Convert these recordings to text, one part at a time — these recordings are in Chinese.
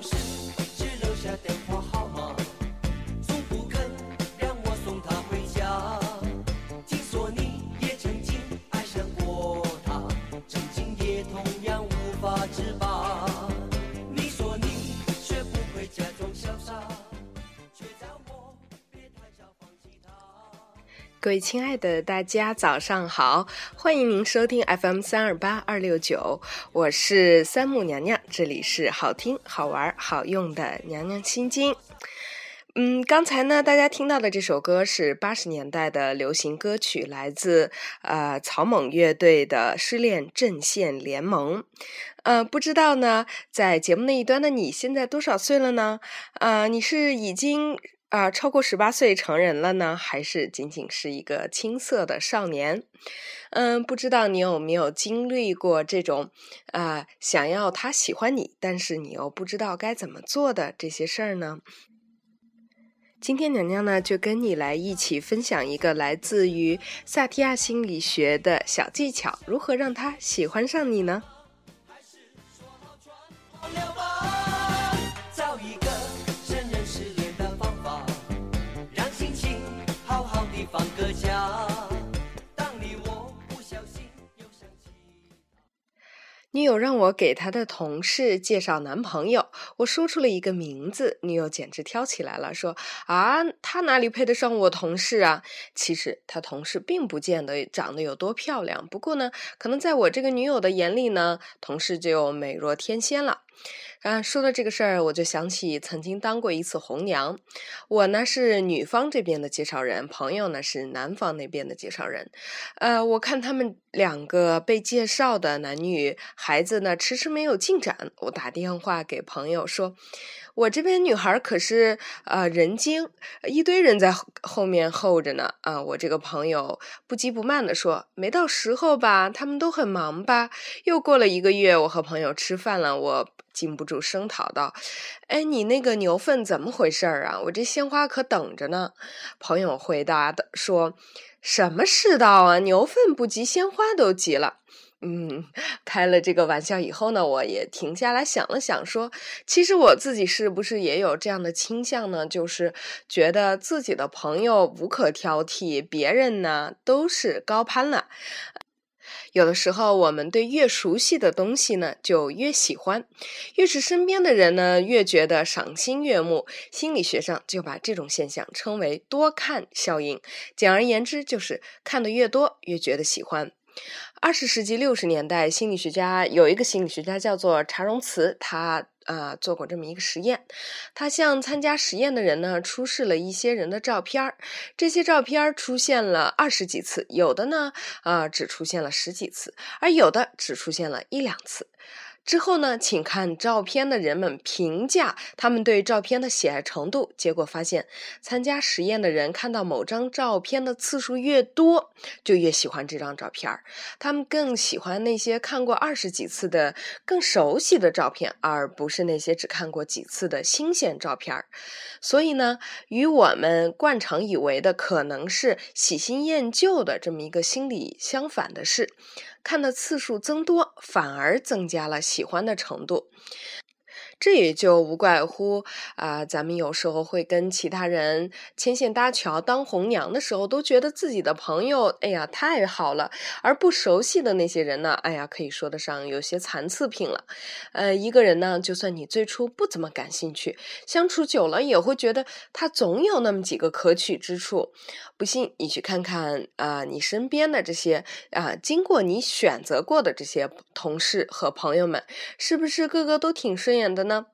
他各位亲爱的大家，早上好！欢迎您收听 FM 三二八二六九，我是三木娘娘，这里是好听、好玩、好用的娘娘心经。嗯，刚才呢，大家听到的这首歌是八十年代的流行歌曲，来自呃草蜢乐队的《失恋阵线联盟》。呃，不知道呢，在节目那一端的你现在多少岁了呢？呃，你是已经啊、超过十八岁成人了呢，还是仅仅是一个青涩的少年？嗯，不知道你有没有经历过这种啊、想要他喜欢你，但是你又不知道该怎么做的这些事儿呢？今天娘娘呢，就跟你来一起分享一个来自于萨提亚心理学的小技巧，如何让他喜欢上你呢？女友让我给她的同事介绍男朋友，我说出了一个名字，女友简直挑起来了，说：“啊，他哪里配得上我同事啊？”其实他同事并不见得长得有多漂亮，不过呢，可能在我这个女友的眼里呢，同事就美若天仙了。啊，说到这个事儿，我就想起曾经当过一次红娘。我呢是女方这边的介绍人，朋友呢是男方那边的介绍人。呃，我看他们两个被介绍的男女孩子呢，迟迟没有进展。我打电话给朋友说，我这边女孩可是呃人精，一堆人在后面候着呢。啊、我这个朋友不急不慢的说，没到时候吧，他们都很忙吧。又过了一个月，我和朋友吃饭了，我禁不住声讨道：“哎，你那个牛粪怎么回事儿啊？我这鲜花可等着呢。”朋友回答的说：“什么世道啊？牛粪不急，鲜花都急了。”嗯，开了这个玩笑以后呢，我也停下来想了想，说，其实我自己是不是也有这样的倾向呢？就是觉得自己的朋友无可挑剔，别人呢都是高攀了。有的时候，我们对越熟悉的东西呢，就越喜欢；越是身边的人呢，越觉得赏心悦目。心理学上就把这种现象称为“多看效应”。简而言之，就是看得越多，越觉得喜欢。二十世纪六十年代，心理学家有一个心理学家叫做查荣茨，他啊、做过这么一个实验，他向参加实验的人呢出示了一些人的照片儿，这些照片儿出现了二十几次，有的呢啊、只出现了十几次，而有的只出现了一两次。之后呢，请看照片的人们评价他们对照片的喜爱程度。结果发现，参加实验的人看到某张照片的次数越多，就越喜欢这张照片儿。他们更喜欢那些看过二十几次的、更熟悉的照片，而不是那些只看过几次的新鲜照片儿。所以呢，与我们惯常以为的可能是喜新厌旧的这么一个心理相反的是，看的次数增多，反而增加了喜欢的程度。这也就无怪乎啊、咱们有时候会跟其他人牵线搭桥、当红娘的时候，都觉得自己的朋友，哎呀，太好了，而不熟悉的那些人呢，哎呀，可以说得上有些残次品了。呃，一个人呢，就算你最初不怎么感兴趣，相处久了也会觉得他总有那么几个可取之处。不信你去看看啊、你身边的这些啊、经过你选择过的这些同事和朋友们，是不是个个都挺顺眼的？呢？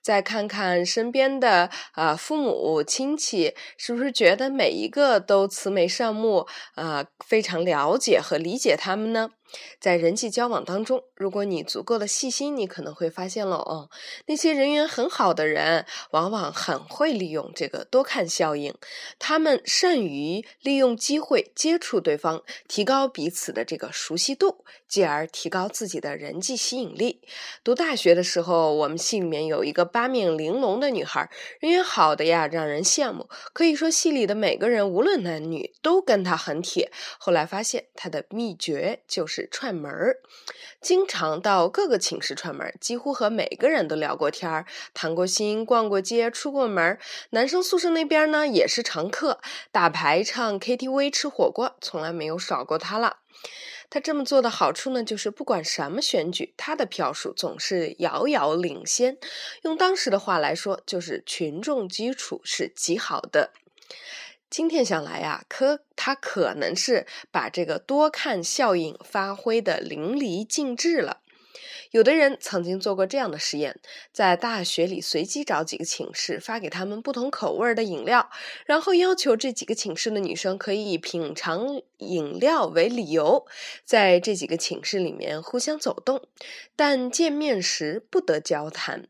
再看看身边的啊、父母亲戚，是不是觉得每一个都慈眉善目啊、非常了解和理解他们呢？在人际交往当中，如果你足够的细心，你可能会发现了哦，那些人缘很好的人，往往很会利用这个多看效应，他们善于利用机会接触对方，提高彼此的这个熟悉度，继而提高自己的人际吸引力。读大学的时候，我们系里面有有一个八面玲珑的女孩，人缘好的呀，让人羡慕。可以说戏里的每个人，无论男女，都跟她很铁。后来发现她的秘诀就是串门儿，经常到各个寝室串门，几乎和每个人都聊过天儿，谈过心，逛过街，出过门。男生宿舍那边呢，也是常客，打牌、唱 KTV、吃火锅，从来没有少过她了。他这么做的好处呢，就是不管什么选举，他的票数总是遥遥领先。用当时的话来说，就是群众基础是极好的。今天想来呀，科他可能是把这个多看效应发挥的淋漓尽致了。有的人曾经做过这样的实验，在大学里随机找几个寝室，发给他们不同口味的饮料，然后要求这几个寝室的女生可以以品尝饮料为理由，在这几个寝室里面互相走动，但见面时不得交谈。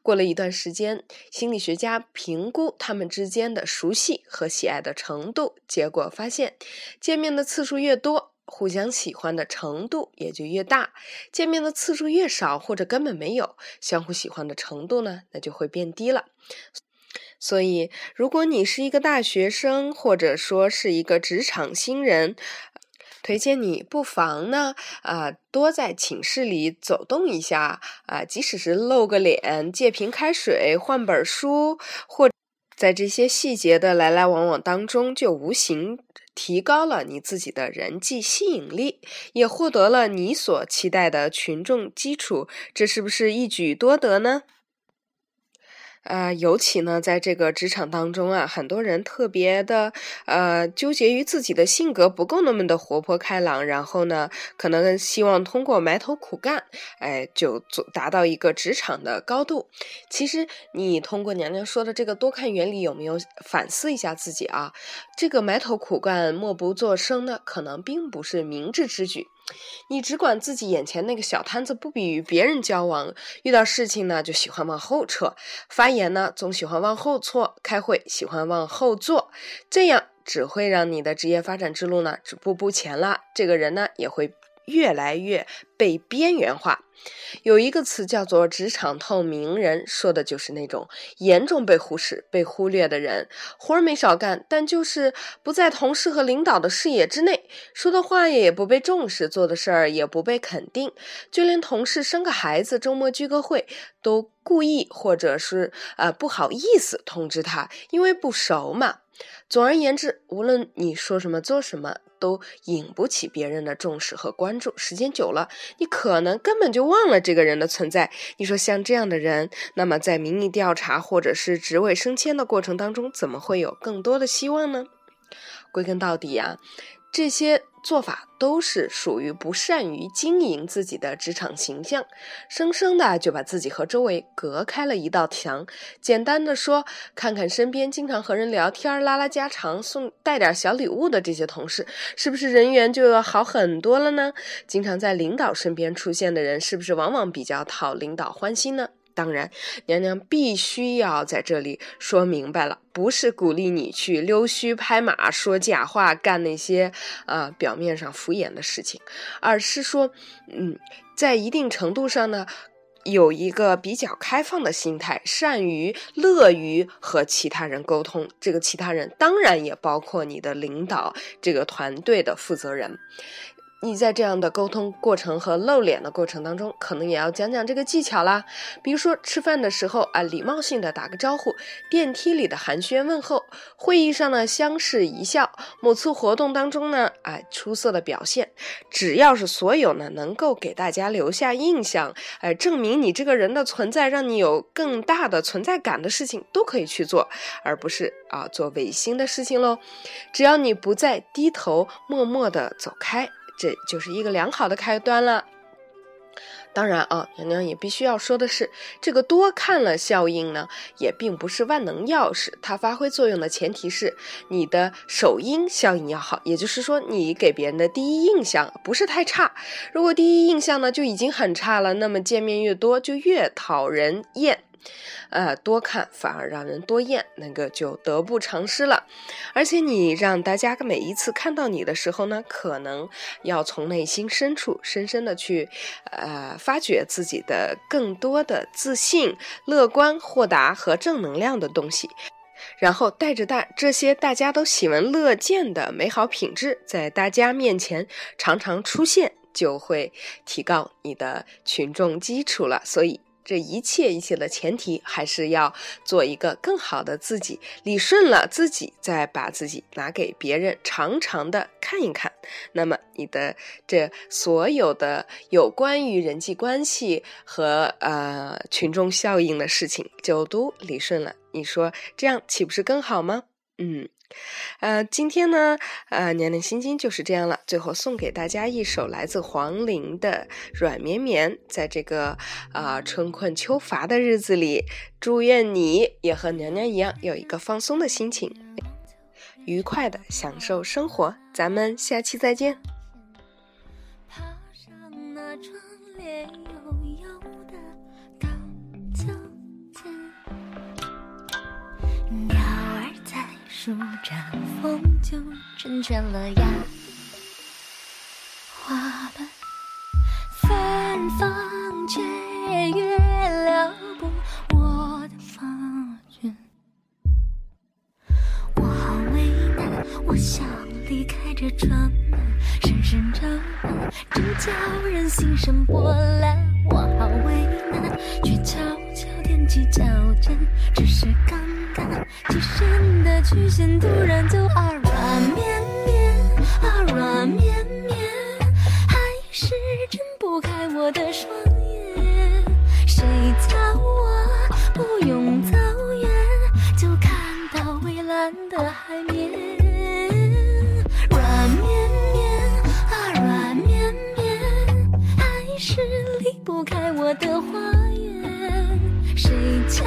过了一段时间，心理学家评估他们之间的熟悉和喜爱的程度，结果发现，见面的次数越多。互相喜欢的程度也就越大，见面的次数越少或者根本没有，相互喜欢的程度呢，那就会变低了。所以，如果你是一个大学生，或者说是一个职场新人，推荐你不妨呢，啊，多在寝室里走动一下，啊，即使是露个脸、借瓶开水、换本书，或在这些细节的来来往往当中，就无形。提高了你自己的人际吸引力，也获得了你所期待的群众基础，这是不是一举多得呢？呃，尤其呢，在这个职场当中啊，很多人特别的呃纠结于自己的性格不够那么的活泼开朗，然后呢，可能希望通过埋头苦干，哎，就做达到一个职场的高度。其实，你通过娘娘说的这个多看原理，有没有反思一下自己啊？这个埋头苦干、默不作声呢，可能并不是明智之举。你只管自己眼前那个小摊子，不比与别人交往，遇到事情呢就喜欢往后撤，发言呢总喜欢往后错，开会喜欢往后坐，这样只会让你的职业发展之路呢止步不前了。这个人呢也会越来越被边缘化。有一个词叫做“职场透明人”，说的就是那种严重被忽视、被忽略的人。活儿没少干，但就是不在同事和领导的视野之内，说的话也不被重视，做的事儿也不被肯定。就连同事生个孩子、周末聚个会，都故意或者是呃不好意思通知他，因为不熟嘛。总而言之，无论你说什么、做什么。都引不起别人的重视和关注，时间久了，你可能根本就忘了这个人的存在。你说像这样的人，那么在民意调查或者是职位升迁的过程当中，怎么会有更多的希望呢？归根到底啊。这些做法都是属于不善于经营自己的职场形象，生生的就把自己和周围隔开了一道墙。简单的说，看看身边经常和人聊天、拉拉家常、送带点小礼物的这些同事，是不是人缘就要好很多了呢？经常在领导身边出现的人，是不是往往比较讨领导欢心呢？当然，娘娘必须要在这里说明白了，不是鼓励你去溜须拍马、说假话、干那些啊表面上敷衍的事情，而是说，嗯，在一定程度上呢，有一个比较开放的心态，善于、乐于和其他人沟通。这个其他人当然也包括你的领导，这个团队的负责人。你在这样的沟通过程和露脸的过程当中，可能也要讲讲这个技巧啦。比如说吃饭的时候啊，礼貌性的打个招呼；电梯里的寒暄问候；会议上呢相视一笑；某次活动当中呢，哎，出色的表现。只要是所有呢能够给大家留下印象，哎，证明你这个人的存在，让你有更大的存在感的事情，都可以去做，而不是啊做违心的事情喽。只要你不再低头，默默的走开。这就是一个良好的开端了。当然啊，娘娘也必须要说的是，这个多看了效应呢，也并不是万能钥匙。它发挥作用的前提是你的首因效应要好，也就是说，你给别人的第一印象不是太差。如果第一印象呢就已经很差了，那么见面越多就越讨人厌。呃，多看反而让人多厌，那个就得不偿失了。而且你让大家每一次看到你的时候呢，可能要从内心深处深深的去，呃，发掘自己的更多的自信、乐观、豁达和正能量的东西。然后带着大这些大家都喜闻乐见的美好品质，在大家面前常常出现，就会提高你的群众基础了。所以。这一切一切的前提，还是要做一个更好的自己，理顺了自己，再把自己拿给别人，常常的看一看。那么，你的这所有的有关于人际关系和呃群众效应的事情，就都理顺了。你说这样岂不是更好吗？嗯。呃，今天呢，呃，娘娘心经就是这样了。最后送给大家一首来自黄龄的《软绵绵》。在这个啊春困秋乏的日子里，祝愿你也和娘娘一样有一个放松的心情，愉快的享受生活。咱们下期再见。爬上那窗帘树绽风就成全了呀，花瓣芬芳却越撩拨我的发卷。我好为难，我想离开这春暖，深深着暖，真叫人心生波澜。我好为难，却悄悄踮起脚尖，只是刚刚起身的曲线突然就啊软绵绵，啊软绵绵，还是睁不开我的双眼。谁叫我不用走远，就看到蔚蓝的海面。软绵绵，啊软绵绵，还是离不开我的花园。谁叫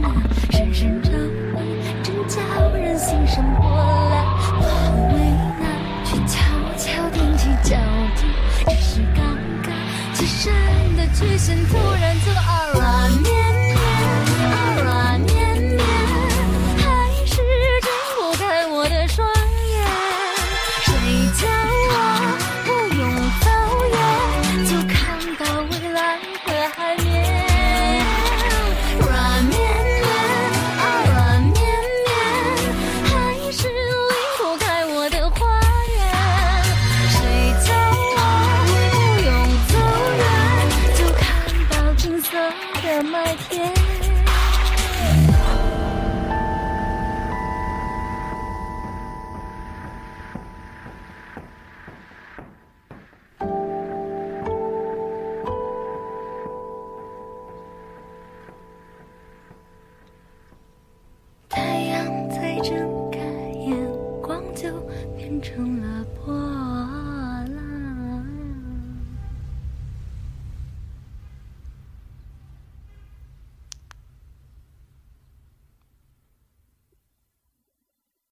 那深深召唤，真叫人心生波澜。我为难，却悄悄踮起脚尖，只是尴尬，起身的最先走。